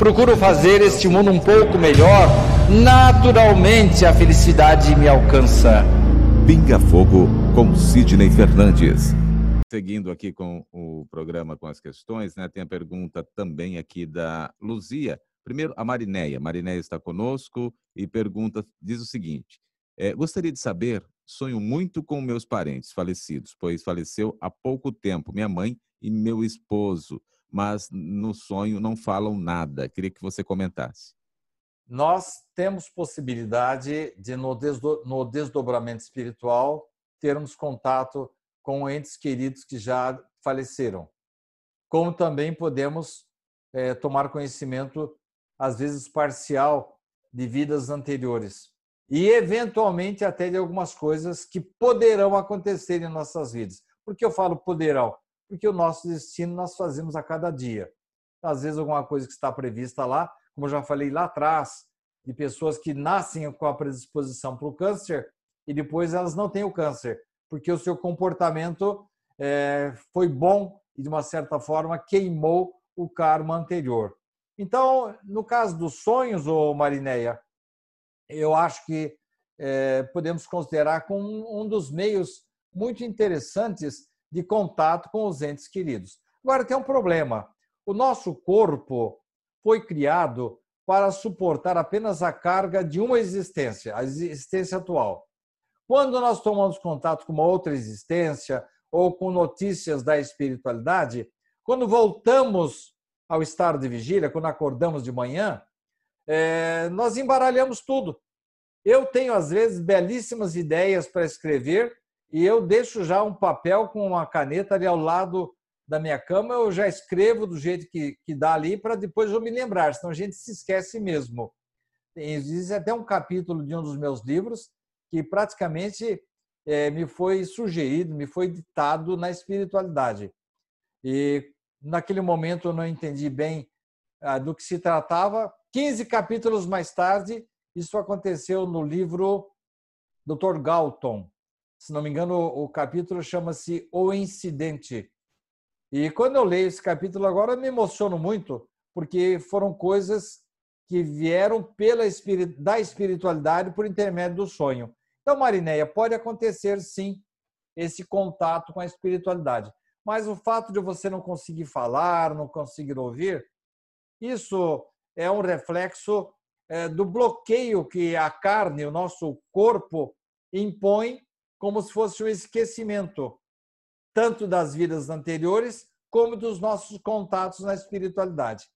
procuro fazer este mundo um pouco melhor, naturalmente a felicidade me alcança. Pinga Fogo com Sidney Fernandes. Seguindo aqui com o programa com as questões, né? Tem a pergunta também aqui da Luzia. Primeiro, a Marinéia. Marinéia está conosco e pergunta, diz o seguinte: é, gostaria de saber, sonho muito com meus parentes falecidos, pois faleceu há pouco tempo minha mãe e meu esposo mas no sonho não falam nada. Queria que você comentasse. Nós temos possibilidade de, no, desdo no desdobramento espiritual, termos contato com entes queridos que já faleceram. Como também podemos é, tomar conhecimento, às vezes parcial, de vidas anteriores. E, eventualmente, até de algumas coisas que poderão acontecer em nossas vidas. Por que eu falo poderão? Porque o nosso destino nós fazemos a cada dia. Às vezes, alguma coisa que está prevista lá, como eu já falei lá atrás, de pessoas que nascem com a predisposição para o câncer e depois elas não têm o câncer, porque o seu comportamento é, foi bom e, de uma certa forma, queimou o karma anterior. Então, no caso dos sonhos, ô Marineia, eu acho que é, podemos considerar como um dos meios muito interessantes de contato com os entes queridos. Agora tem um problema. O nosso corpo foi criado para suportar apenas a carga de uma existência, a existência atual. Quando nós tomamos contato com uma outra existência ou com notícias da espiritualidade, quando voltamos ao estado de vigília, quando acordamos de manhã, é, nós embaralhamos tudo. Eu tenho, às vezes, belíssimas ideias para escrever e eu deixo já um papel com uma caneta ali ao lado da minha cama, eu já escrevo do jeito que, que dá ali para depois eu me lembrar, senão a gente se esquece mesmo. Existe até um capítulo de um dos meus livros que praticamente é, me foi sugerido, me foi ditado na espiritualidade. E naquele momento eu não entendi bem ah, do que se tratava. 15 capítulos mais tarde, isso aconteceu no livro Dr. Galton, se não me engano, o capítulo chama-se O Incidente. E quando eu leio esse capítulo agora, me emociono muito, porque foram coisas que vieram pela da espiritualidade por intermédio do sonho. Então, Marinéia, pode acontecer sim esse contato com a espiritualidade. Mas o fato de você não conseguir falar, não conseguir ouvir, isso é um reflexo é, do bloqueio que a carne, o nosso corpo, impõe como se fosse um esquecimento, tanto das vidas anteriores como dos nossos contatos na espiritualidade.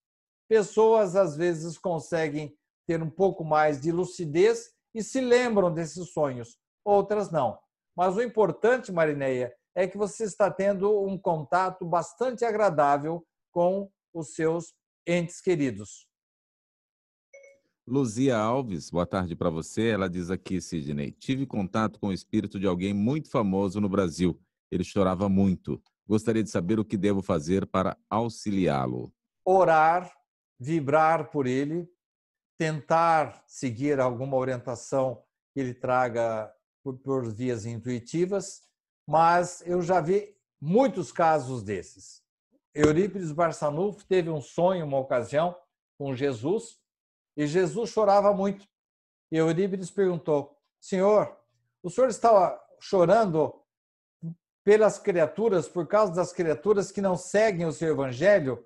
Pessoas, às vezes, conseguem ter um pouco mais de lucidez e se lembram desses sonhos, outras não. Mas o importante, Marineia, é que você está tendo um contato bastante agradável com os seus entes queridos. Luzia Alves, boa tarde para você. Ela diz aqui, Sidney: tive contato com o espírito de alguém muito famoso no Brasil. Ele chorava muito. Gostaria de saber o que devo fazer para auxiliá-lo. Orar, vibrar por ele, tentar seguir alguma orientação que ele traga por, vias intuitivas, mas eu já vi muitos casos desses. Eurípides Barçanufo teve um sonho, uma ocasião, com Jesus, e Jesus chorava muito. E Eurípides perguntou: Senhor, o senhor estava chorando pelas criaturas, por causa das criaturas que não seguem o seu evangelho?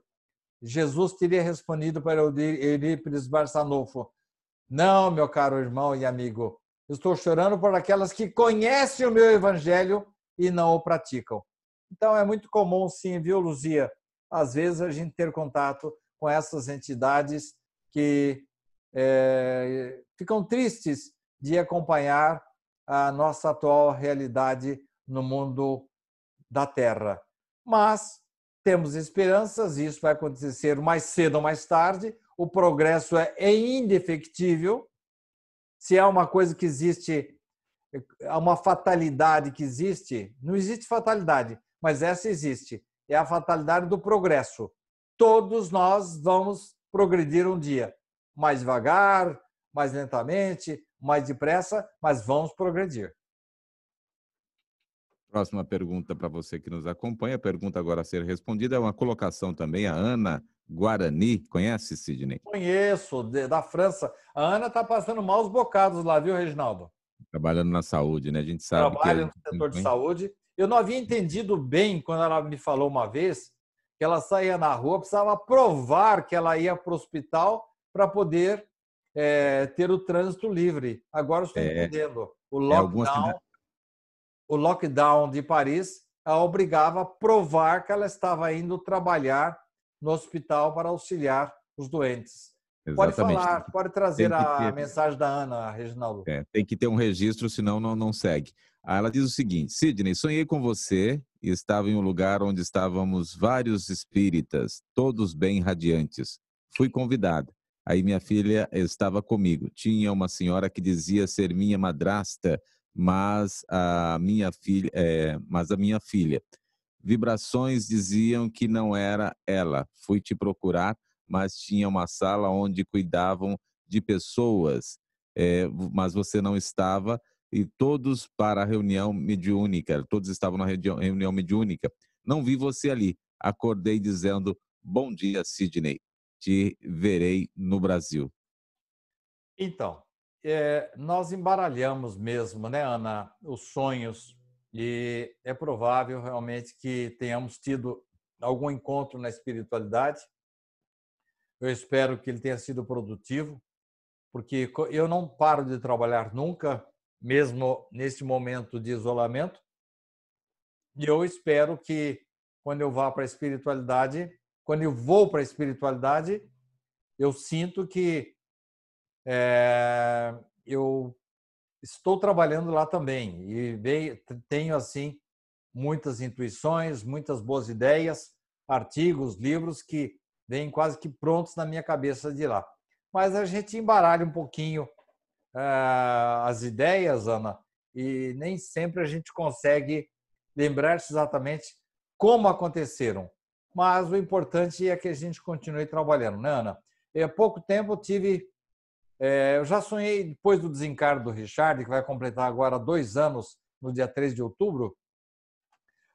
Jesus teria respondido para Eurípides Barçanufo: Não, meu caro irmão e amigo, estou chorando por aquelas que conhecem o meu evangelho e não o praticam. Então é muito comum, sim, viu, Luzia? Às vezes a gente ter contato com essas entidades que é, ficam tristes de acompanhar a nossa atual realidade no mundo da Terra. Mas temos esperanças, isso vai acontecer mais cedo ou mais tarde. O progresso é indefectível. Se há uma coisa que existe, há uma fatalidade que existe, não existe fatalidade, mas essa existe. É a fatalidade do progresso. Todos nós vamos progredir um dia, mais devagar, mais lentamente, mais depressa, mas vamos progredir. Próxima pergunta para você que nos acompanha, a pergunta agora a ser respondida é uma colocação também, a Ana Guarani. Conhece, Sidney? Conheço, da França. A Ana está passando maus bocados lá, viu, Reginaldo? Trabalhando na saúde, né? A gente sabe Trabalha que... no setor de saúde. Eu não havia entendido bem quando ela me falou uma vez que ela saía na rua, precisava provar que ela ia para o hospital para poder é, ter o trânsito livre. Agora estou é, entendendo. O é, lockdown, é, o lockdown de Paris a obrigava a provar que ela estava indo trabalhar no hospital para auxiliar os doentes. Exatamente. Pode falar, pode trazer a ter... mensagem da Ana, Reginaldo. É, tem que ter um registro, senão não, não segue. ela diz o seguinte: Sidney, sonhei com você e estava em um lugar onde estávamos vários espíritas, todos bem radiantes. Fui convidada. Aí minha filha estava comigo. Tinha uma senhora que dizia ser minha madrasta, mas a minha filha, é, mas a minha filha. Vibrações diziam que não era ela. Fui te procurar, mas tinha uma sala onde cuidavam de pessoas, é, mas você não estava e todos para a reunião mediúnica. Todos estavam na reunião mediúnica. Não vi você ali. Acordei dizendo: Bom dia, Sidney te verei no Brasil? Então, é, nós embaralhamos mesmo, né, Ana, os sonhos e é provável realmente que tenhamos tido algum encontro na espiritualidade. Eu espero que ele tenha sido produtivo, porque eu não paro de trabalhar nunca, mesmo neste momento de isolamento. E eu espero que quando eu vá para a espiritualidade, quando eu vou para a espiritualidade, eu sinto que é, eu estou trabalhando lá também e tenho assim muitas intuições, muitas boas ideias, artigos, livros que vêm quase que prontos na minha cabeça de lá. Mas a gente embaralha um pouquinho é, as ideias, Ana, e nem sempre a gente consegue lembrar-se exatamente como aconteceram mas o importante é que a gente continue trabalhando, né, Ana? Há pouco tempo eu tive. É, eu já sonhei, depois do desencargo do Richard, que vai completar agora dois anos, no dia 3 de outubro,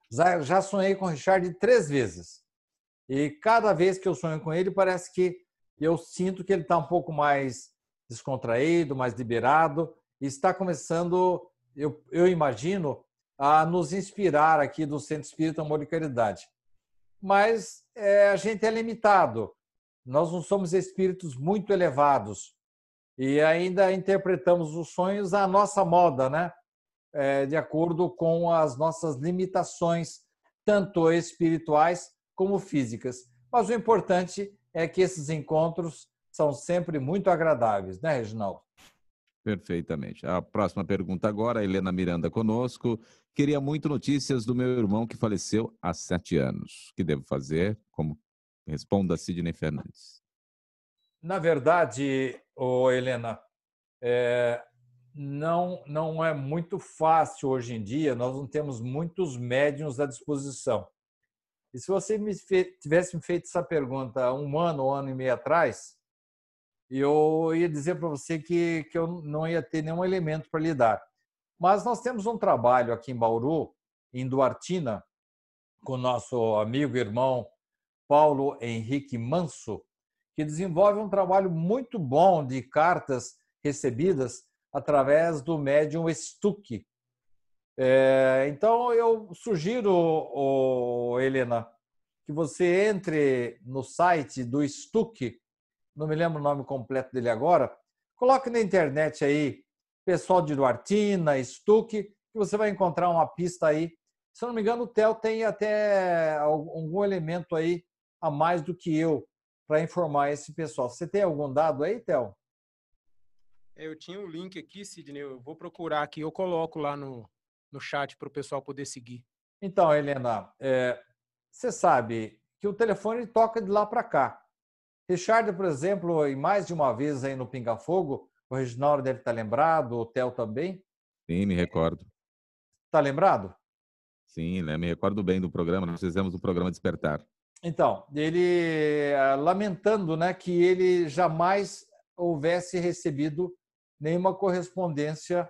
já, já sonhei com o Richard três vezes. E cada vez que eu sonho com ele, parece que eu sinto que ele está um pouco mais descontraído, mais liberado, e está começando, eu, eu imagino, a nos inspirar aqui do Centro Espírita Amor e Caridade mas é, a gente é limitado. Nós não somos espíritos muito elevados e ainda interpretamos os sonhos à nossa moda, né? É, de acordo com as nossas limitações, tanto espirituais como físicas. Mas o importante é que esses encontros são sempre muito agradáveis, né, Reginaldo? Perfeitamente. A próxima pergunta agora, Helena Miranda conosco. Queria muito notícias do meu irmão que faleceu há sete anos. O que devo fazer? Como responda Sidney Fernandes. Na verdade, oh, Helena, é, não, não é muito fácil hoje em dia, nós não temos muitos médiums à disposição. E se você me fe tivesse me feito essa pergunta um ano, um ano e meio atrás, eu ia dizer para você que, que eu não ia ter nenhum elemento para lidar. Mas nós temos um trabalho aqui em Bauru, em Duartina, com nosso amigo e irmão Paulo Henrique Manso, que desenvolve um trabalho muito bom de cartas recebidas através do médium Stuck. É, então, eu sugiro, oh, Helena, que você entre no site do Stuck não me lembro o nome completo dele agora, Coloque na internet aí, pessoal de Duartina, Stuck, que você vai encontrar uma pista aí. Se eu não me engano, o Theo tem até algum elemento aí a mais do que eu para informar esse pessoal. Você tem algum dado aí, Theo? É, eu tinha um link aqui, Sidney. Eu vou procurar aqui, eu coloco lá no, no chat para o pessoal poder seguir. Então, Helena, é, você sabe que o telefone toca de lá para cá. Richard, por exemplo, e mais de uma vez aí no Pinga Fogo, o Reginaldo deve estar lembrado, o Theo também. Sim, me recordo. Está lembrado? Sim, né? me recordo bem do programa. Nós fizemos o programa Despertar. Então, ele ah, lamentando né, que ele jamais houvesse recebido nenhuma correspondência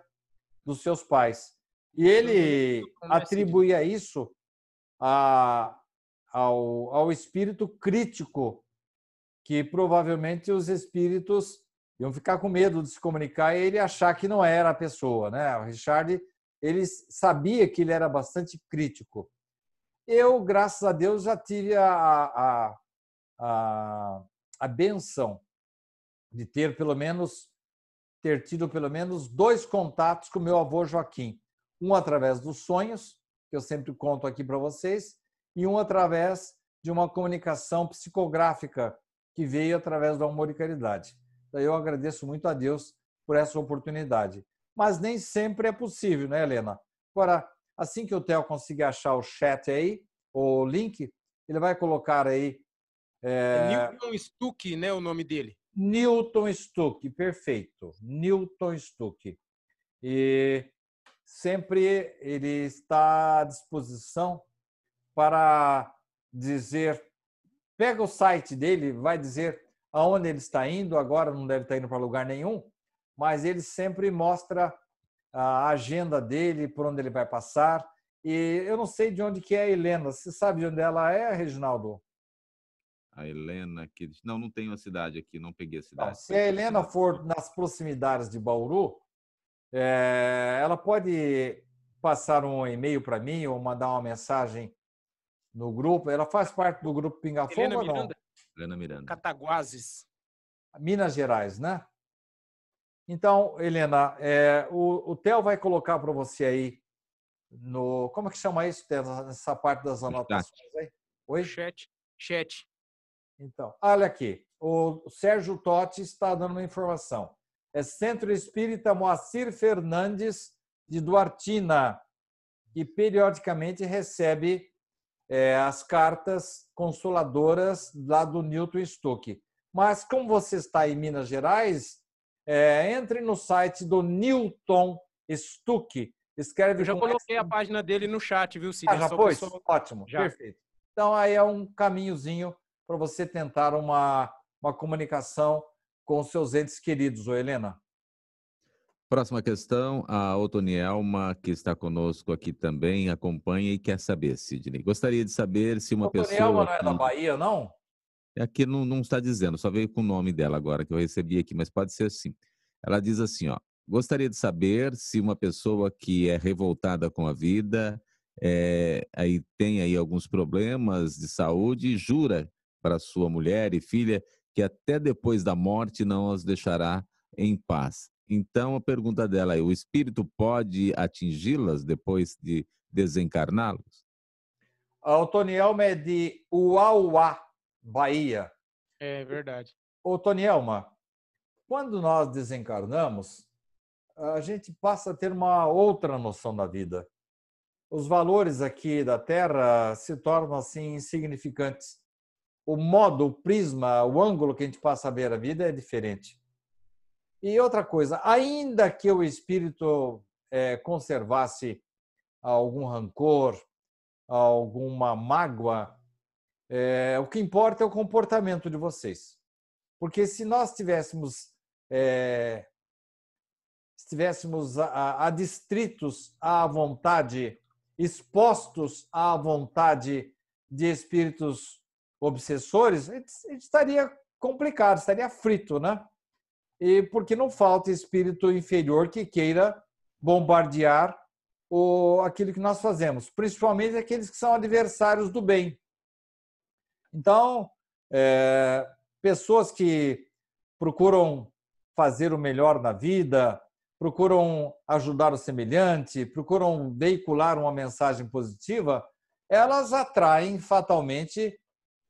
dos seus pais. E ele atribuía isso a, ao, ao espírito crítico, que provavelmente os espíritos iam ficar com medo de se comunicar e ele achar que não era a pessoa. Né? O Richard ele sabia que ele era bastante crítico. Eu, graças a Deus, já tive a, a, a, a benção de ter pelo menos ter tido pelo menos dois contatos com meu avô Joaquim. Um através dos sonhos, que eu sempre conto aqui para vocês, e um através de uma comunicação psicográfica que veio através do amor e caridade. Daí eu agradeço muito a Deus por essa oportunidade. Mas nem sempre é possível, né, Helena? Agora, assim que o Theo conseguir achar o chat aí, o link, ele vai colocar aí. É... Newton Stuck, né, o nome dele? Newton Stuck, perfeito. Newton Stuck. E sempre ele está à disposição para dizer, pega o site dele, vai dizer aonde ele está indo, agora não deve estar indo para lugar nenhum, mas ele sempre mostra a agenda dele, por onde ele vai passar. E eu não sei de onde que é a Helena. Você sabe de onde ela é, Reginaldo? A Helena que não, não tem uma cidade aqui, não peguei a cidade. Não, se a Helena for nas proximidades de Bauru, é, ela pode passar um e-mail para mim ou mandar uma mensagem no grupo. Ela faz parte do grupo Pinga Fogo Helena ou não? Miranda. Helena Miranda. Cataguases. Minas Gerais, né? Então, Helena, é, o, o Theo vai colocar para você aí no. Como é que chama isso, Theo, nessa parte das anotações aí? Oi? Chat. Chat. Então, olha aqui. O Sérgio Totti está dando uma informação. É Centro Espírita Moacir Fernandes de Duartina, que periodicamente recebe é, as cartas consoladoras lá do Newton Stuck. Mas como você está em Minas Gerais, é, entre no site do Newton Stuck. Escreve Eu já coloquei a página dele no chat, viu, Cid? Ah, já pôs? Pessoa... Ótimo, já. perfeito. Então, aí é um caminhozinho para você tentar uma, uma comunicação com os seus entes queridos, ô Helena. Próxima questão, a Otonielma, que está conosco aqui também, acompanha e quer saber, Sidney. Gostaria de saber se uma Otonielma pessoa... Otonielma não é da Bahia, não? Aqui não, não está dizendo, só veio com o nome dela agora, que eu recebi aqui, mas pode ser assim. Ela diz assim, ó, gostaria de saber se uma pessoa que é revoltada com a vida, é, aí tem aí alguns problemas de saúde, jura para sua mulher e filha que até depois da morte não as deixará em paz. Então a pergunta dela é: o espírito pode atingi-las depois de desencarná-los? A Otonielma é de Uauá, Bahia. É verdade. Ô, Tonielma, quando nós desencarnamos, a gente passa a ter uma outra noção da vida. Os valores aqui da Terra se tornam assim insignificantes. O modo, o prisma, o ângulo que a gente passa a ver a vida é diferente. E outra coisa, ainda que o espírito é, conservasse algum rancor, alguma mágoa, é, o que importa é o comportamento de vocês. Porque se nós tivéssemos, é, estivéssemos adstritos à vontade, expostos à vontade de espíritos obsessores, estaria complicado, estaria frito, né? E porque não falta espírito inferior que queira bombardear o, aquilo que nós fazemos, principalmente aqueles que são adversários do bem. Então, é, pessoas que procuram fazer o melhor na vida, procuram ajudar o semelhante, procuram veicular uma mensagem positiva, elas atraem fatalmente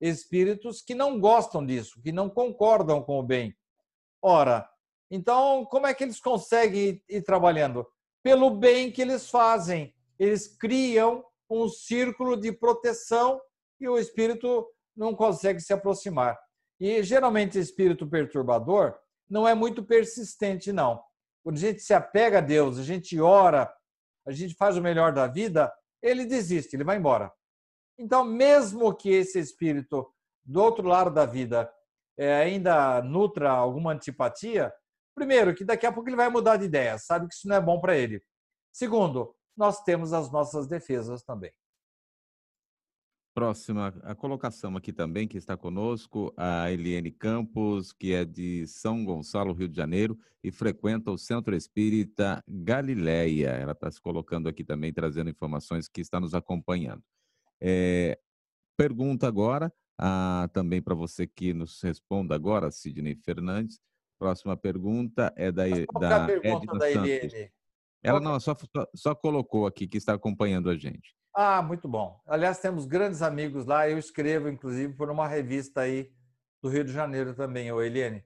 espíritos que não gostam disso, que não concordam com o bem. Ora, então como é que eles conseguem ir trabalhando? Pelo bem que eles fazem. Eles criam um círculo de proteção e o espírito não consegue se aproximar. E geralmente espírito perturbador não é muito persistente, não. Quando a gente se apega a Deus, a gente ora, a gente faz o melhor da vida, ele desiste, ele vai embora. Então, mesmo que esse espírito do outro lado da vida é, ainda nutra alguma antipatia, primeiro, que daqui a pouco ele vai mudar de ideia, sabe que isso não é bom para ele. Segundo, nós temos as nossas defesas também. Próxima, a colocação aqui também, que está conosco, a Eliane Campos, que é de São Gonçalo, Rio de Janeiro, e frequenta o Centro Espírita Galileia. Ela está se colocando aqui também, trazendo informações que está nos acompanhando. É, pergunta agora, ah, também para você que nos responda agora, Sidney Fernandes. Próxima pergunta é da, Mas qual da é a pergunta Edna da Santos. Eliane? Ela não, só, só, só colocou aqui que está acompanhando a gente. Ah, muito bom. Aliás, temos grandes amigos lá. Eu escrevo, inclusive, por uma revista aí do Rio de Janeiro também, ô Eliane.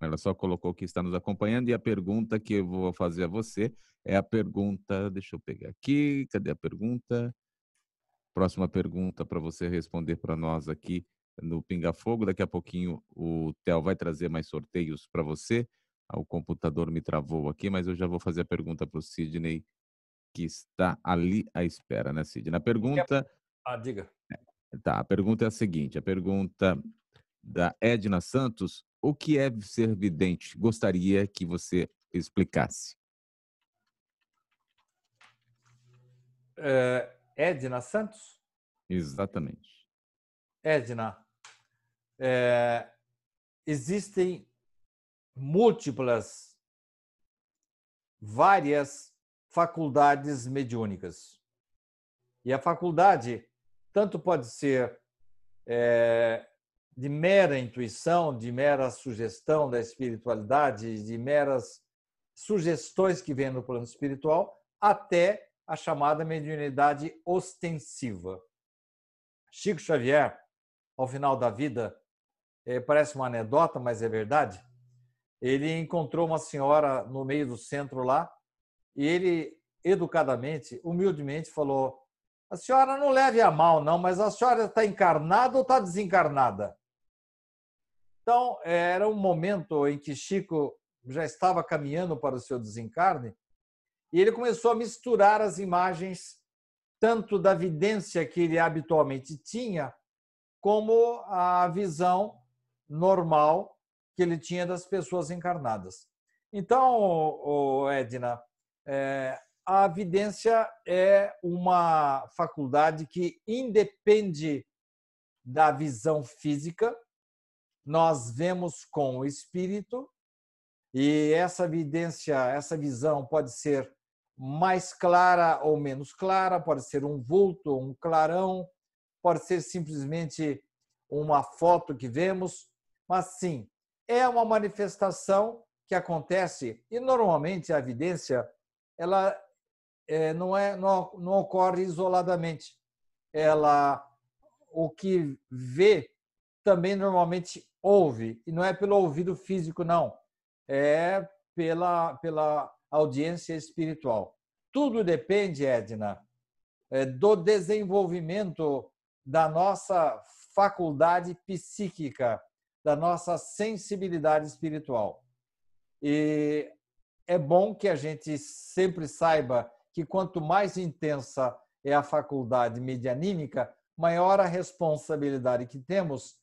Ela só colocou que está nos acompanhando e a pergunta que eu vou fazer a você é a pergunta. Deixa eu pegar aqui. Cadê a pergunta? Próxima pergunta para você responder para nós aqui no Pinga Fogo. Daqui a pouquinho o Theo vai trazer mais sorteios para você. Ah, O computador me travou aqui, mas eu já vou fazer a pergunta para o Sidney, que está ali à espera, né, Sidney? A pergunta. Ah, diga. Tá, a pergunta é a seguinte: a pergunta da Edna Santos: o que é ser vidente? Gostaria que você explicasse. É, Edna Santos? Exatamente. Edna, é, existem múltiplas, várias faculdades mediúnicas. E a faculdade tanto pode ser é, de mera intuição, de mera sugestão da espiritualidade, de meras sugestões que vêm no plano espiritual, até a chamada mediunidade ostensiva. Chico Xavier, ao final da vida, eh, parece uma anedota, mas é verdade. Ele encontrou uma senhora no meio do centro lá e ele, educadamente, humildemente, falou: A senhora não leve a mal, não, mas a senhora está encarnada ou está desencarnada? Então, era um momento em que Chico já estava caminhando para o seu desencarne e ele começou a misturar as imagens, tanto da vidência que ele habitualmente tinha, como a visão normal que ele tinha das pessoas encarnadas. Então, Edna, é, a vidência é uma faculdade que independe da visão física, nós vemos com o espírito, e essa evidência, essa visão pode ser mais clara ou menos clara, pode ser um vulto, um clarão, pode ser simplesmente uma foto que vemos, mas sim, é uma manifestação que acontece e normalmente a evidência ela é, não é não, não ocorre isoladamente. Ela o que vê também normalmente ouve e não é pelo ouvido físico não, é pela pela audiência espiritual. Tudo depende, Edna, é, do desenvolvimento da nossa faculdade psíquica, da nossa sensibilidade espiritual. E é bom que a gente sempre saiba que quanto mais intensa é a faculdade medianímica, maior a responsabilidade que temos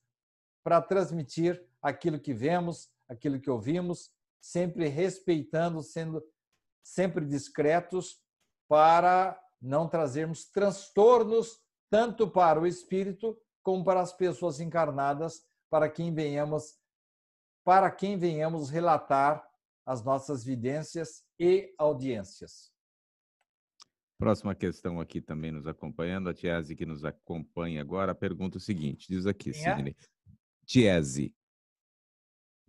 para transmitir aquilo que vemos, aquilo que ouvimos, sempre respeitando, sendo sempre discretos para não trazermos transtornos tanto para o espírito como para as pessoas encarnadas, para quem venhamos para quem venhamos relatar as nossas vidências e audiências. Próxima questão aqui também nos acompanhando, a Tiese que nos acompanha agora, pergunta o seguinte, diz aqui, é? Sidney. Tiese.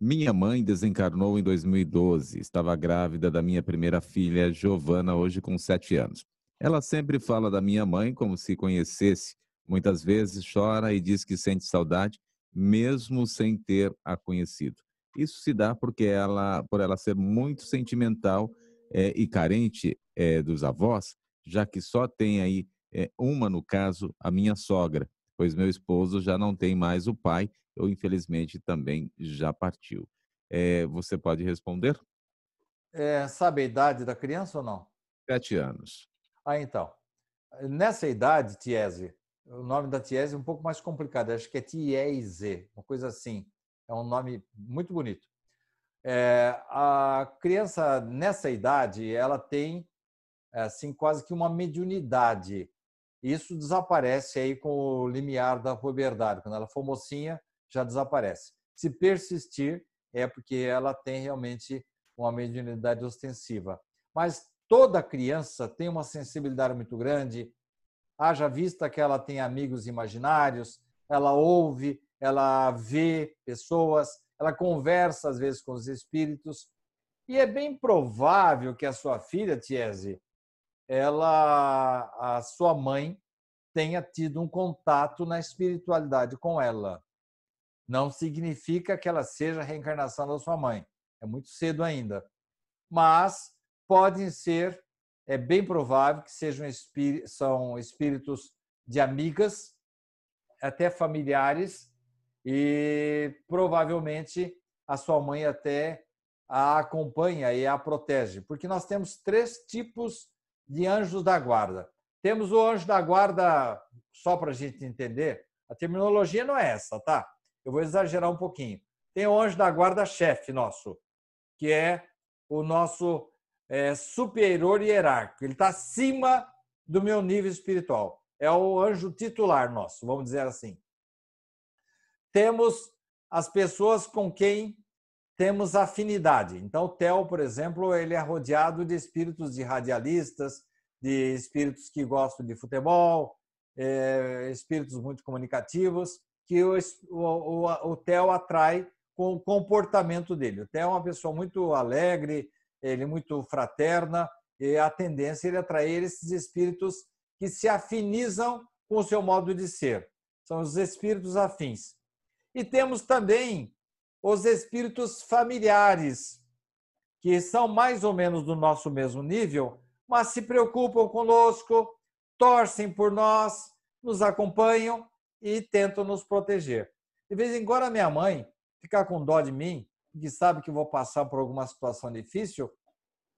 Minha mãe desencarnou em 2012. Estava grávida da minha primeira filha, Giovana, hoje com sete anos. Ela sempre fala da minha mãe como se conhecesse. Muitas vezes chora e diz que sente saudade, mesmo sem ter a conhecido. Isso se dá porque ela, por ela ser muito sentimental é, e carente é, dos avós, já que só tem aí é, uma, no caso, a minha sogra, pois meu esposo já não tem mais o pai, ou infelizmente também já partiu. você pode responder? sabe a idade da criança ou não? Sete anos. Ah, então. Nessa idade, Tiese, o nome da Tiese é um pouco mais complicado, acho que é Tiese, uma coisa assim. É um nome muito bonito. É, a criança nessa idade, ela tem assim quase que uma mediunidade. Isso desaparece aí com o limiar da puberdade. Quando ela for mocinha, já desaparece. Se persistir, é porque ela tem realmente uma mediunidade ostensiva. Mas toda criança tem uma sensibilidade muito grande, haja vista que ela tem amigos imaginários, ela ouve, ela vê pessoas, ela conversa às vezes com os espíritos. E é bem provável que a sua filha, Tiese, ela, a sua mãe, tenha tido um contato na espiritualidade com ela. Não significa que ela seja a reencarnação da sua mãe. É muito cedo ainda. Mas podem ser, é bem provável que sejam espí são espíritos de amigas, até familiares, e provavelmente a sua mãe até a acompanha e a protege, porque nós temos três tipos de anjos da guarda. Temos o anjo da guarda, só para a gente entender, a terminologia não é essa, tá? Eu vou exagerar um pouquinho. Tem o anjo da guarda chefe nosso, que é o nosso é, superior hierárquico, ele está acima do meu nível espiritual. É o anjo titular nosso, vamos dizer assim. Temos as pessoas com quem temos afinidade. Então, o Theo, por exemplo, ele é rodeado de espíritos de radialistas, de espíritos que gostam de futebol, é, espíritos muito comunicativos, que o, o, o, Theo atrai com o comportamento dele. O Theo é uma pessoa muito alegre, ele é muito fraterna, e a tendência é atrair esses espíritos que se afinizam com o seu modo de ser. São os espíritos afins. E temos também os espíritos familiares, que são mais ou menos do nosso mesmo nível, mas se preocupam conosco, torcem por nós, nos acompanham e tentam nos proteger. De vez em quando, a minha mãe fica com dó de mim que sabe que vou passar por alguma situação difícil,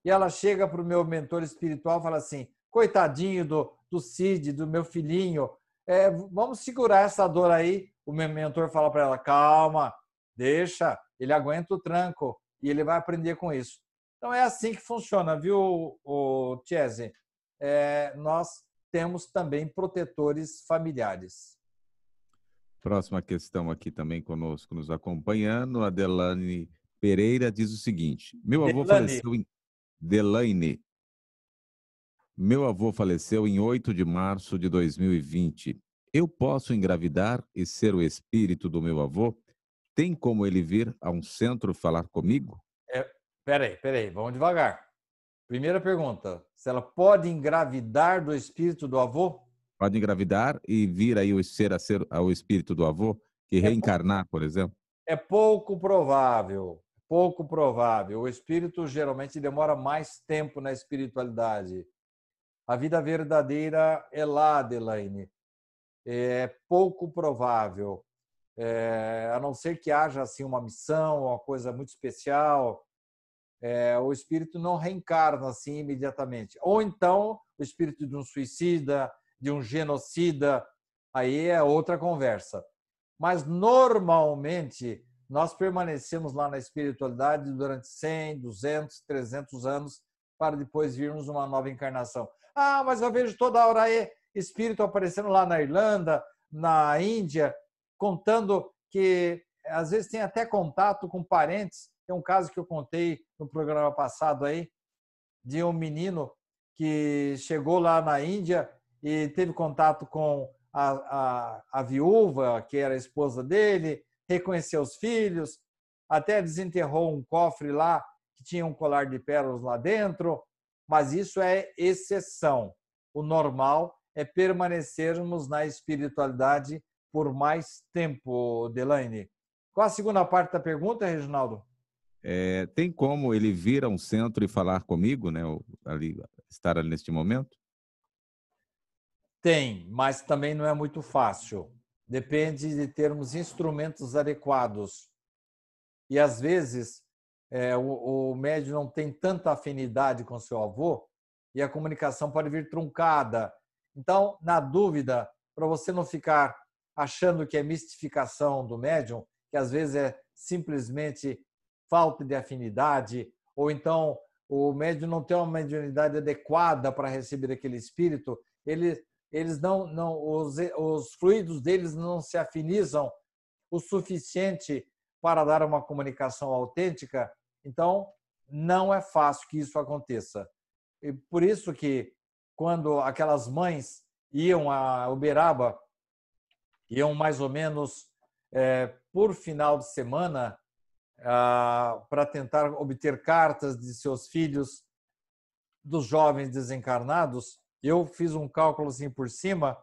e ela chega para o meu mentor espiritual e fala assim: coitadinho do, do Cid, do meu filhinho, é, vamos segurar essa dor aí. O meu mentor fala para ela: calma, deixa, ele aguenta o tranco e ele vai aprender com isso. Então é assim que funciona, viu, o? É, nós temos também protetores familiares. Próxima questão aqui também conosco, nos acompanhando, a Delane Pereira diz o seguinte: Meu avô Delane. faleceu em. Delane. Meu avô faleceu em 8 de março de 2020. Eu posso engravidar e ser o espírito do meu avô? Tem como ele vir a um centro falar comigo? É, peraí, peraí, vamos devagar. Primeira pergunta: se ela pode engravidar do espírito do avô? Pode engravidar e vir aí o ser a ser o espírito do avô, que é reencarnar, por exemplo? É pouco provável, pouco provável. O espírito geralmente demora mais tempo na espiritualidade. A vida verdadeira é lá, Adelaine. É pouco provável. É, a não ser que haja assim uma missão, uma coisa muito especial, é, o espírito não reencarna assim imediatamente. Ou então o espírito de um suicida, de um genocida, aí é outra conversa. Mas normalmente nós permanecemos lá na espiritualidade durante 100, 200, 300 anos para depois virmos uma nova encarnação. Ah, mas eu vejo toda hora aí espírito aparecendo lá na Irlanda, na Índia, contando que às vezes tem até contato com parentes. Tem um caso que eu contei no programa passado aí de um menino que chegou lá na Índia e teve contato com a, a, a viúva, que era a esposa dele, reconheceu os filhos. até desenterrou um cofre lá que tinha um colar de pérolas lá dentro, mas isso é exceção. O normal é permanecermos na espiritualidade por mais tempo, Delaine. Qual a segunda parte da pergunta, Reginaldo? É, tem como ele vir a um centro e falar comigo, né? Ali, estar ali neste momento? Tem, mas também não é muito fácil. Depende de termos instrumentos adequados. E às vezes é, o, o médium não tem tanta afinidade com seu avô e a comunicação pode vir truncada. Então, na dúvida, para você não ficar achando que é mistificação do médium, que às vezes é simplesmente falta de afinidade, ou então o médium não tem uma mediunidade adequada para receber aquele espírito, ele, eles não, não os, os fluidos deles não se afinizam o suficiente para dar uma comunicação autêntica, então não é fácil que isso aconteça. E por isso que quando aquelas mães iam a Uberaba, iam mais ou menos é, por final de semana ah, para tentar obter cartas de seus filhos, dos jovens desencarnados. Eu fiz um cálculo assim por cima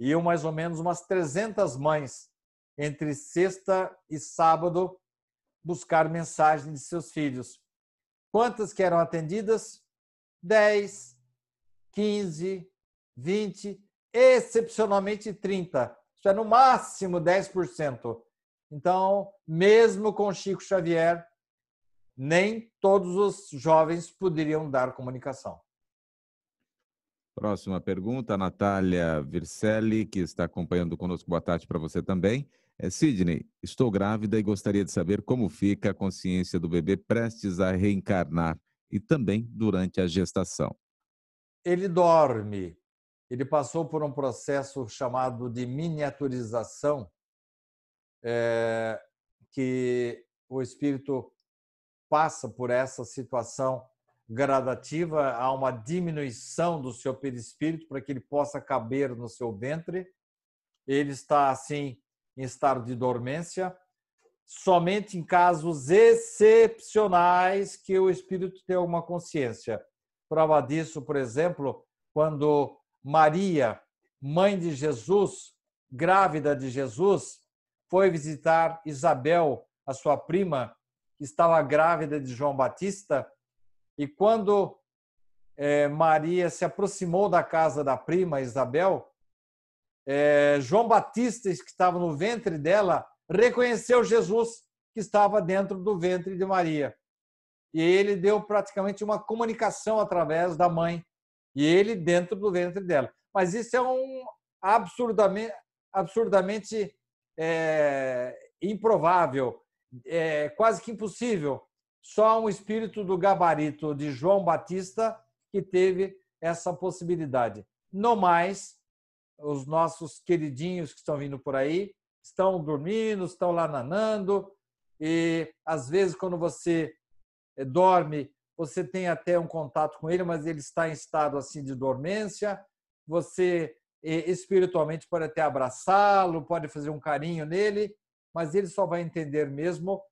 e eu mais ou menos umas 300 mães entre sexta e sábado buscar mensagem de seus filhos. Quantas que eram atendidas? 10, 15, 20, excepcionalmente 30. Isso é no máximo 10%. Então, mesmo com Chico Xavier, nem todos os jovens poderiam dar comunicação. Próxima pergunta, Natália Vircelli, que está acompanhando conosco. Boa tarde para você também. É, Sidney, estou grávida e gostaria de saber como fica a consciência do bebê prestes a reencarnar e também durante a gestação. Ele dorme. Ele passou por um processo chamado de miniaturização, é, que o espírito passa por essa situação gradativa, há uma diminuição do seu perispírito para que ele possa caber no seu ventre. Ele está assim em estado de dormência, somente em casos excepcionais que o espírito tem alguma consciência. Prova disso, por exemplo, quando Maria, mãe de Jesus, grávida de Jesus, foi visitar Isabel, a sua prima, que estava grávida de João Batista, e quando é, Maria se aproximou da casa da prima Isabel, é, João Batista, que estava no ventre dela, reconheceu Jesus que estava dentro do ventre de Maria. E ele deu praticamente uma comunicação através da mãe, e ele dentro do ventre dela. Mas isso é um absurdamente, absurdamente é, improvável, é, quase que impossível. Só um espírito do gabarito de João Batista que teve essa possibilidade. No mais, os nossos queridinhos que estão vindo por aí estão dormindo, estão lá nanando, e às vezes, quando você eh, dorme, você tem até um contato com ele, mas ele está em estado assim de dormência. Você espiritualmente pode até abraçá-lo, pode fazer um carinho nele, mas ele só vai entender mesmo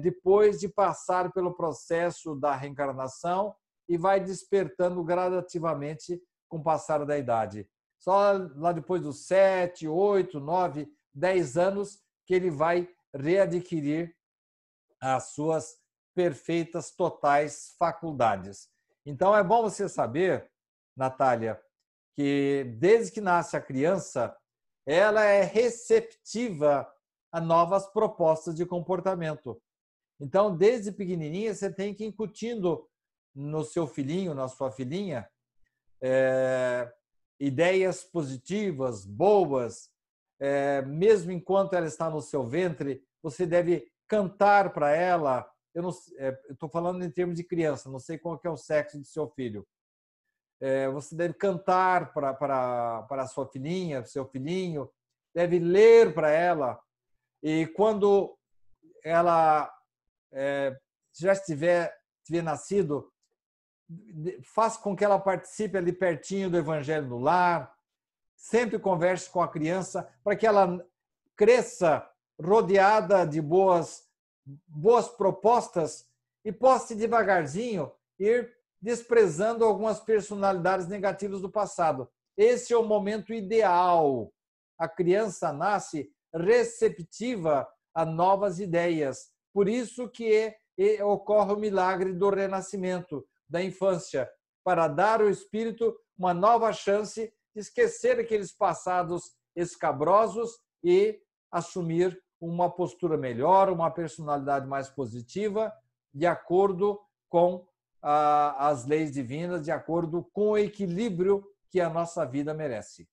depois de passar pelo processo da reencarnação e vai despertando gradativamente com o passar da idade. Só lá depois dos sete, oito, nove, dez anos que ele vai readquirir as suas perfeitas, totais faculdades. Então é bom você saber, Natália, que desde que nasce a criança, ela é receptiva a novas propostas de comportamento. Então, desde pequenininha, você tem que ir incutindo no seu filhinho, na sua filhinha, é, ideias positivas, boas, é, mesmo enquanto ela está no seu ventre, você deve cantar para ela. Eu estou é, falando em termos de criança, não sei qual é o sexo do seu filho, é, você deve cantar para a sua filhinha, seu filhinho, deve ler para ela. E quando ela é, já estiver, tiver nascido, faça com que ela participe ali pertinho do Evangelho no lar, sempre converse com a criança para que ela cresça rodeada de boas boas propostas e possa devagarzinho ir desprezando algumas personalidades negativas do passado. Esse é o momento ideal. A criança nasce receptiva a novas ideias. Por isso que ocorre o milagre do renascimento da infância, para dar ao espírito uma nova chance de esquecer aqueles passados escabrosos e assumir uma postura melhor, uma personalidade mais positiva, de acordo com ah, as leis divinas, de acordo com o equilíbrio que a nossa vida merece.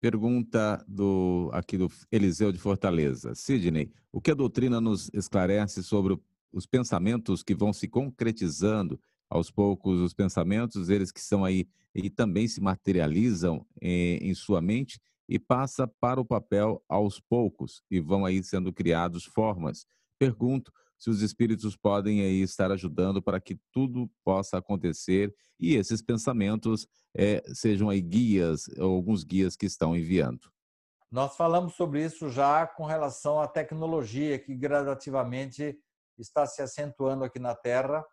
Pergunta do aqui do Eliseu de Fortaleza. Sidney, o que a doutrina nos esclarece sobre os pensamentos que vão se concretizando aos poucos, os pensamentos, eles que são aí e também se materializam em, em sua mente e passa para o papel aos poucos e vão aí sendo criados formas. Pergunto se os espíritos podem aí estar ajudando para que tudo possa acontecer e esses pensamentos é, sejam aí guias, alguns guias que estão enviando. Nós falamos sobre isso já com relação à tecnologia que gradativamente está se acentuando aqui na Terra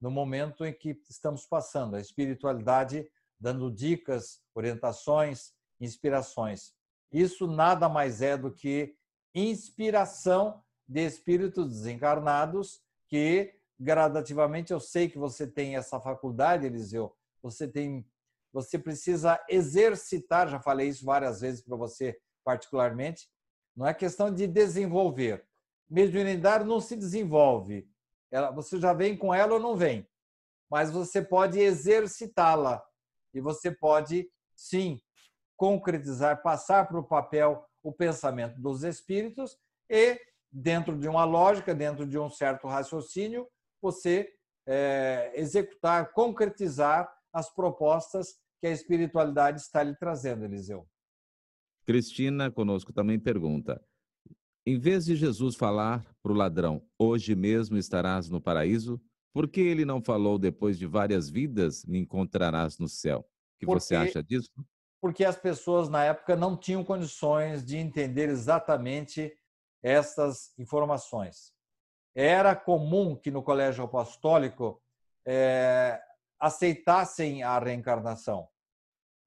no momento em que estamos passando. A espiritualidade dando dicas, orientações, inspirações. Isso nada mais é do que inspiração de espíritos desencarnados que gradativamente eu sei que você tem essa faculdade, Eliseu. Você tem você precisa exercitar, já falei isso várias vezes para você particularmente, não é questão de desenvolver. Mediunidade não se desenvolve. Ela, você já vem com ela ou não vem. Mas você pode exercitá-la e você pode, sim, concretizar, passar para o papel o pensamento dos espíritos e, dentro de uma lógica, dentro de um certo raciocínio, você é, executar, concretizar as propostas que a espiritualidade está lhe trazendo, Eliseu. Cristina conosco também pergunta: em vez de Jesus falar para o ladrão, hoje mesmo estarás no paraíso, por que ele não falou depois de várias vidas me encontrarás no céu? O que Porque... você acha disso? porque as pessoas na época não tinham condições de entender exatamente essas informações. Era comum que no colégio apostólico é, aceitassem a reencarnação,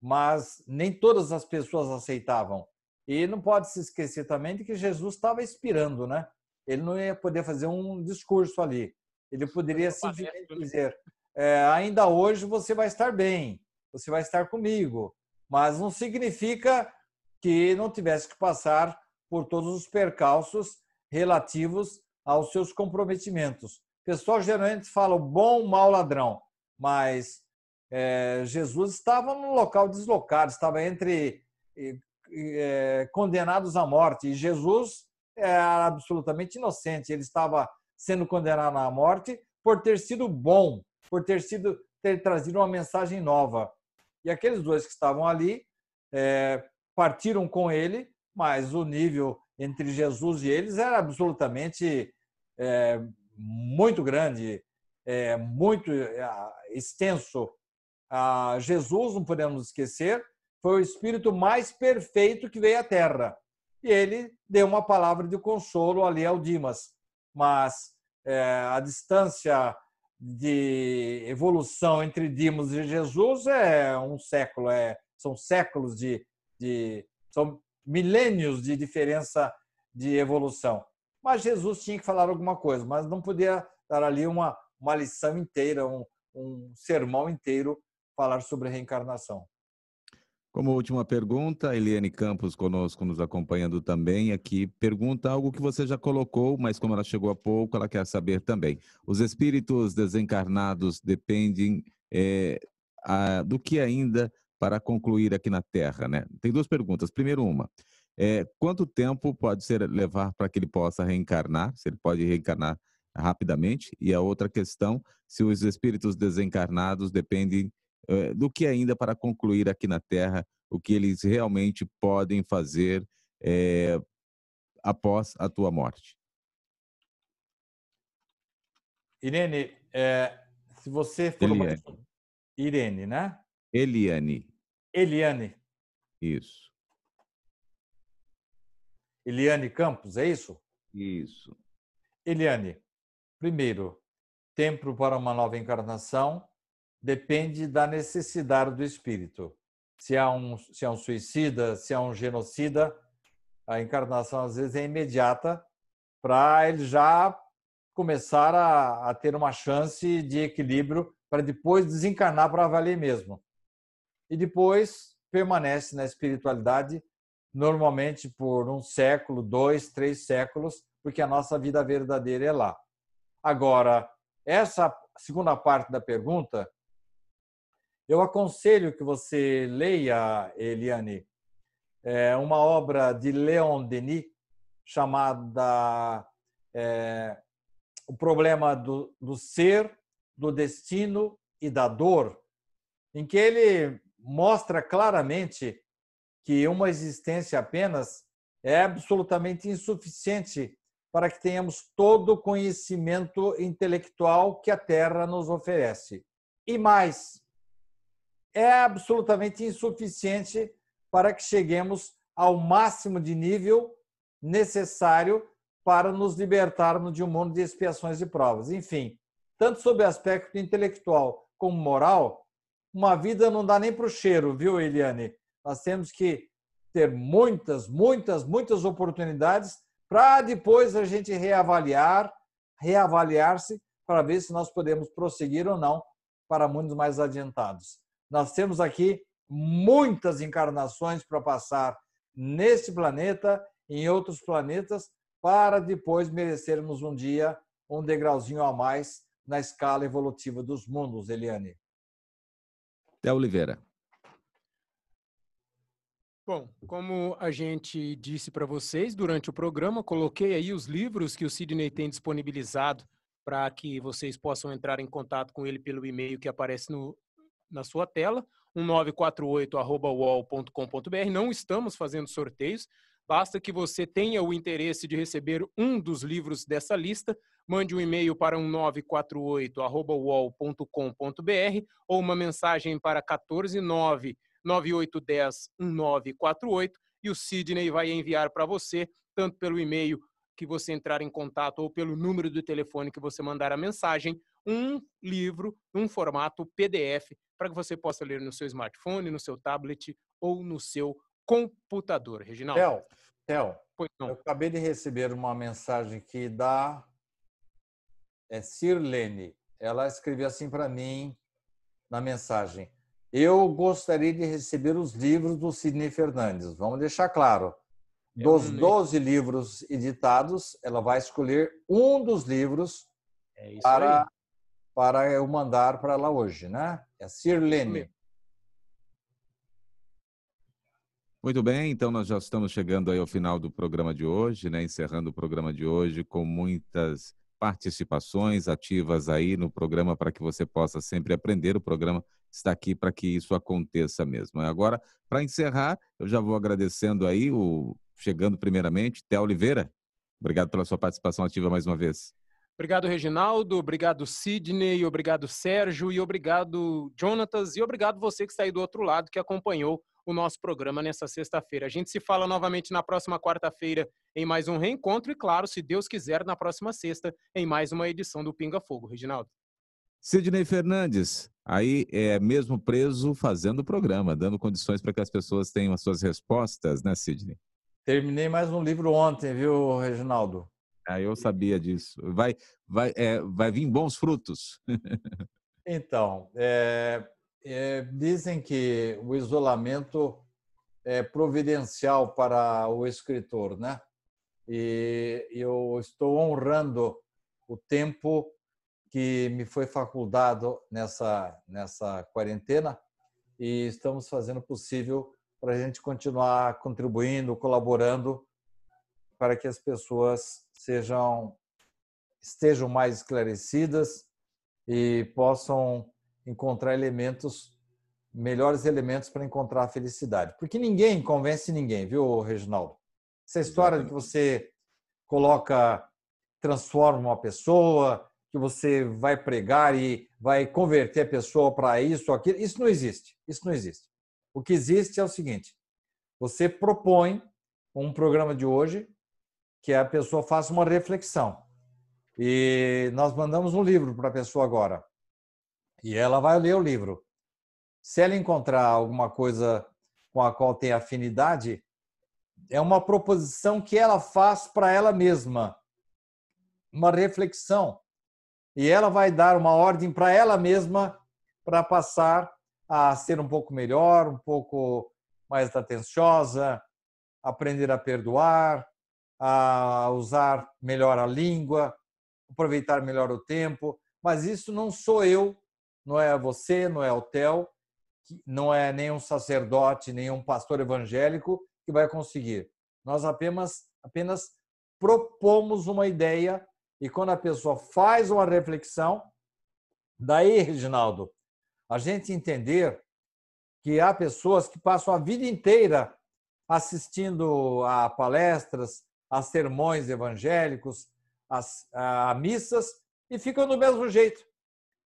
mas nem todas as pessoas aceitavam. E não pode se esquecer também de que Jesus estava expirando, né? Ele não ia poder fazer um discurso ali. Ele poderia simplesmente dizer: é, ainda hoje você vai estar bem, você vai estar comigo, mas não significa que não tivesse que passar por todos os percalços relativos aos seus comprometimentos. O pessoal geralmente fala bom, mau ladrão, mas é, Jesus estava num local deslocado, estava entre é, condenados à morte, e Jesus era absolutamente inocente, ele estava sendo condenado à morte por ter sido bom, por ter sido ter trazido uma mensagem nova. E aqueles dois que estavam ali é, partiram com ele, mas o nível entre Jesus e eles era absolutamente é, muito grande, é, muito é, extenso. Jesus, não podemos esquecer, foi o espírito mais perfeito que veio à Terra. E ele deu uma palavra de consolo ali ao Dimas. Mas é, a distância de evolução entre Dimos e Jesus é um século, é, são séculos de, de são milênios de diferença de evolução. Mas Jesus tinha que falar alguma coisa, mas não podia dar ali uma, uma lição inteira, um, um sermão inteiro falar sobre reencarnação. Como última pergunta, Eliane Campos conosco, nos acompanhando também aqui, pergunta algo que você já colocou, mas como ela chegou há pouco, ela quer saber também. Os espíritos desencarnados dependem é, a, do que ainda para concluir aqui na Terra, né? Tem duas perguntas. Primeiro uma, é, quanto tempo pode ser levar para que ele possa reencarnar? Se ele pode reencarnar rapidamente? E a outra questão, se os espíritos desencarnados dependem eh, do que ainda para concluir aqui na Terra, o que eles realmente podem fazer é, após a tua morte. Irene, é, se você for Eliane. Uma... Irene, né? Eliane. Eliane. Isso. Eliane Campos, é isso? Isso. Eliane, primeiro, tempo para uma nova encarnação depende da necessidade do espírito. Se é um, se é um suicida, se é um genocida, a encarnação às vezes é imediata para ele já começar a, a, ter uma chance de equilíbrio para depois desencarnar para valer mesmo. E depois permanece na espiritualidade normalmente por um século, dois, três séculos, porque a nossa vida verdadeira é lá. Agora, essa segunda parte da pergunta, eu aconselho que você leia, Eliane, é uma obra de Leon Denis chamada é, O Problema do, do Ser, do Destino e da Dor, em que ele mostra claramente que uma existência apenas é absolutamente insuficiente para que tenhamos todo o conhecimento intelectual que a Terra nos oferece. E mais, é absolutamente insuficiente para que cheguemos ao máximo de nível necessário para nos libertarmos de um mundo de expiações e provas. Enfim, tanto sob o aspecto intelectual como moral, uma vida não dá nem para o cheiro, viu, Eliane? Nós temos que ter muitas, muitas, muitas oportunidades para depois a gente reavaliar, reavaliar-se para ver se nós podemos prosseguir ou não para mundos mais adiantados. Nós temos aqui muitas encarnações para passar neste planeta, em outros planetas, para depois merecermos um dia um degrauzinho a mais na escala evolutiva dos mundos, Eliane. Té Oliveira. Bom, como a gente disse para vocês durante o programa, coloquei aí os livros que o Sidney tem disponibilizado para que vocês possam entrar em contato com ele pelo e-mail que aparece no, na sua tela, 1948@wall.com.br. Não estamos fazendo sorteios, basta que você tenha o interesse de receber um dos livros dessa lista, mande um e-mail para 1948@wall.com.br ou uma mensagem para 149 9810 1948 e o Sidney vai enviar para você, tanto pelo e-mail que você entrar em contato ou pelo número do telefone que você mandar a mensagem, um livro, um formato PDF, para que você possa ler no seu smartphone, no seu tablet ou no seu computador. Reginaldo. Theo, Theo eu acabei de receber uma mensagem que da é Sirlene. Ela escreveu assim para mim na mensagem. Eu gostaria de receber os livros do Sidney Fernandes. Vamos deixar claro. Dos 12 livros editados, ela vai escolher um dos livros é para, para eu mandar para ela hoje, né? É a Sirlene. Muito bem, então nós já estamos chegando aí ao final do programa de hoje, né? Encerrando o programa de hoje com muitas participações ativas aí no programa para que você possa sempre aprender. O programa está aqui para que isso aconteça mesmo. Agora, para encerrar, eu já vou agradecendo aí, o, chegando primeiramente, Té Oliveira. Obrigado pela sua participação ativa mais uma vez. Obrigado, Reginaldo. Obrigado, Sidney. Obrigado, Sérgio. E obrigado, Jonatas. E obrigado você que está aí do outro lado, que acompanhou o nosso programa nessa sexta-feira. A gente se fala novamente na próxima quarta-feira em mais um reencontro e, claro, se Deus quiser, na próxima sexta em mais uma edição do Pinga Fogo. Reginaldo. Sidney Fernandes, aí é mesmo preso fazendo o programa, dando condições para que as pessoas tenham as suas respostas, né, Sidney? Terminei mais um livro ontem, viu, Reginaldo? Ah, eu sabia disso. Vai, vai, é, vai vir bons frutos. então, é, é, dizem que o isolamento é providencial para o escritor, né? E eu estou honrando o tempo que me foi facultado nessa, nessa quarentena e estamos fazendo o possível para a gente continuar contribuindo, colaborando para que as pessoas sejam estejam mais esclarecidas e possam encontrar elementos melhores elementos para encontrar a felicidade. Porque ninguém convence ninguém, viu, Reginaldo? Essa história de que você coloca, transforma uma pessoa, que você vai pregar e vai converter a pessoa para isso ou aquilo. Isso não existe. Isso não existe. O que existe é o seguinte: você propõe um programa de hoje que a pessoa faça uma reflexão. E nós mandamos um livro para a pessoa agora. E ela vai ler o livro. Se ela encontrar alguma coisa com a qual tem afinidade, é uma proposição que ela faz para ela mesma, uma reflexão. E ela vai dar uma ordem para ela mesma para passar a ser um pouco melhor, um pouco mais atenciosa, aprender a perdoar, a usar melhor a língua, aproveitar melhor o tempo. Mas isso não sou eu, não é você, não é o Theo, não é nenhum sacerdote, nenhum pastor evangélico que vai conseguir. Nós apenas, apenas propomos uma ideia e quando a pessoa faz uma reflexão, daí, Reginaldo, a gente entender que há pessoas que passam a vida inteira assistindo a palestras, a sermões evangélicos, a, a missas e ficam do mesmo jeito.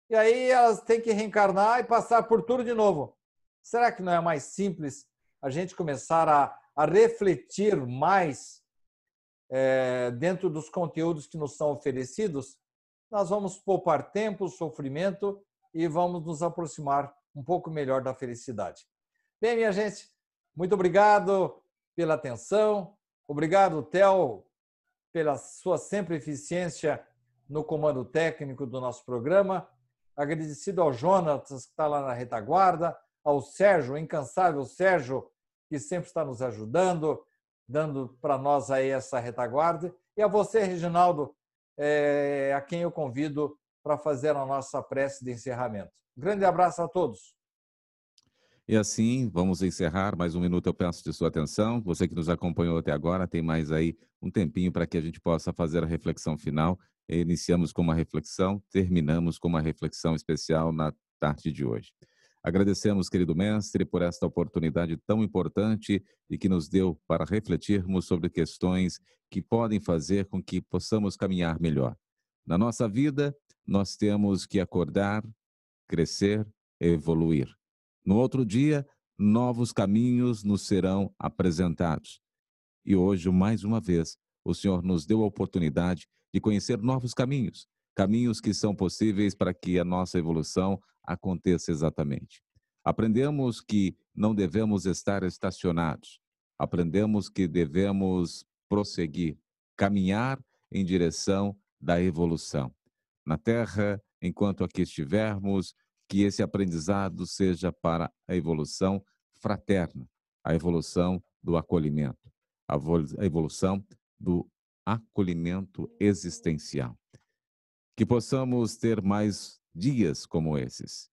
E aí elas têm que reencarnar e passar por tudo de novo. Será que não é mais simples a gente começar a, a refletir mais é, dentro dos conteúdos que nos são oferecidos? Nós vamos poupar tempo, sofrimento e vamos nos aproximar um pouco melhor da felicidade. Bem, minha gente, muito obrigado pela atenção. Obrigado, Theo, pela sua sempre eficiência no comando técnico do nosso programa. Agradecido ao Jonatas, que está lá na retaguarda, ao Sérgio, o incansável Sérgio, que sempre está nos ajudando, dando para nós aí essa retaguarda. E a você, Reginaldo, é, a quem eu convido para fazer a nossa prece de encerramento. Um grande abraço a todos. E assim, vamos encerrar. Mais um minuto eu peço de sua atenção. Você que nos acompanhou até agora, tem mais aí um tempinho para que a gente possa fazer a reflexão final. Iniciamos com uma reflexão, terminamos com uma reflexão especial na tarde de hoje. Agradecemos, querido mestre, por esta oportunidade tão importante e que nos deu para refletirmos sobre questões que podem fazer com que possamos caminhar melhor. Na nossa vida, nós temos que acordar, crescer, evoluir. No outro dia, novos caminhos nos serão apresentados. E hoje, mais uma vez, o Senhor nos deu a oportunidade de conhecer novos caminhos, caminhos que são possíveis para que a nossa evolução aconteça exatamente. Aprendemos que não devemos estar estacionados. Aprendemos que devemos prosseguir, caminhar em direção da evolução. Na Terra, enquanto aqui estivermos, que esse aprendizado seja para a evolução fraterna, a evolução do acolhimento, a evolução do acolhimento existencial. Que possamos ter mais dias como esses,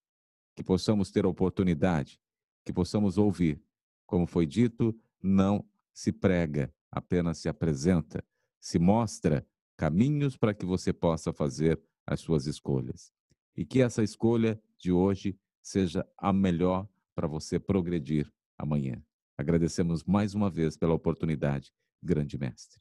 que possamos ter oportunidade, que possamos ouvir. Como foi dito, não se prega, apenas se apresenta, se mostra caminhos para que você possa fazer as suas escolhas. E que essa escolha de hoje seja a melhor para você progredir amanhã. Agradecemos mais uma vez pela oportunidade, grande mestre.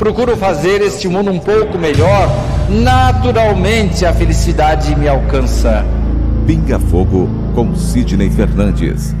procuro fazer este mundo um pouco melhor, naturalmente a felicidade me alcança. Pinga Fogo com Sidney Fernandes.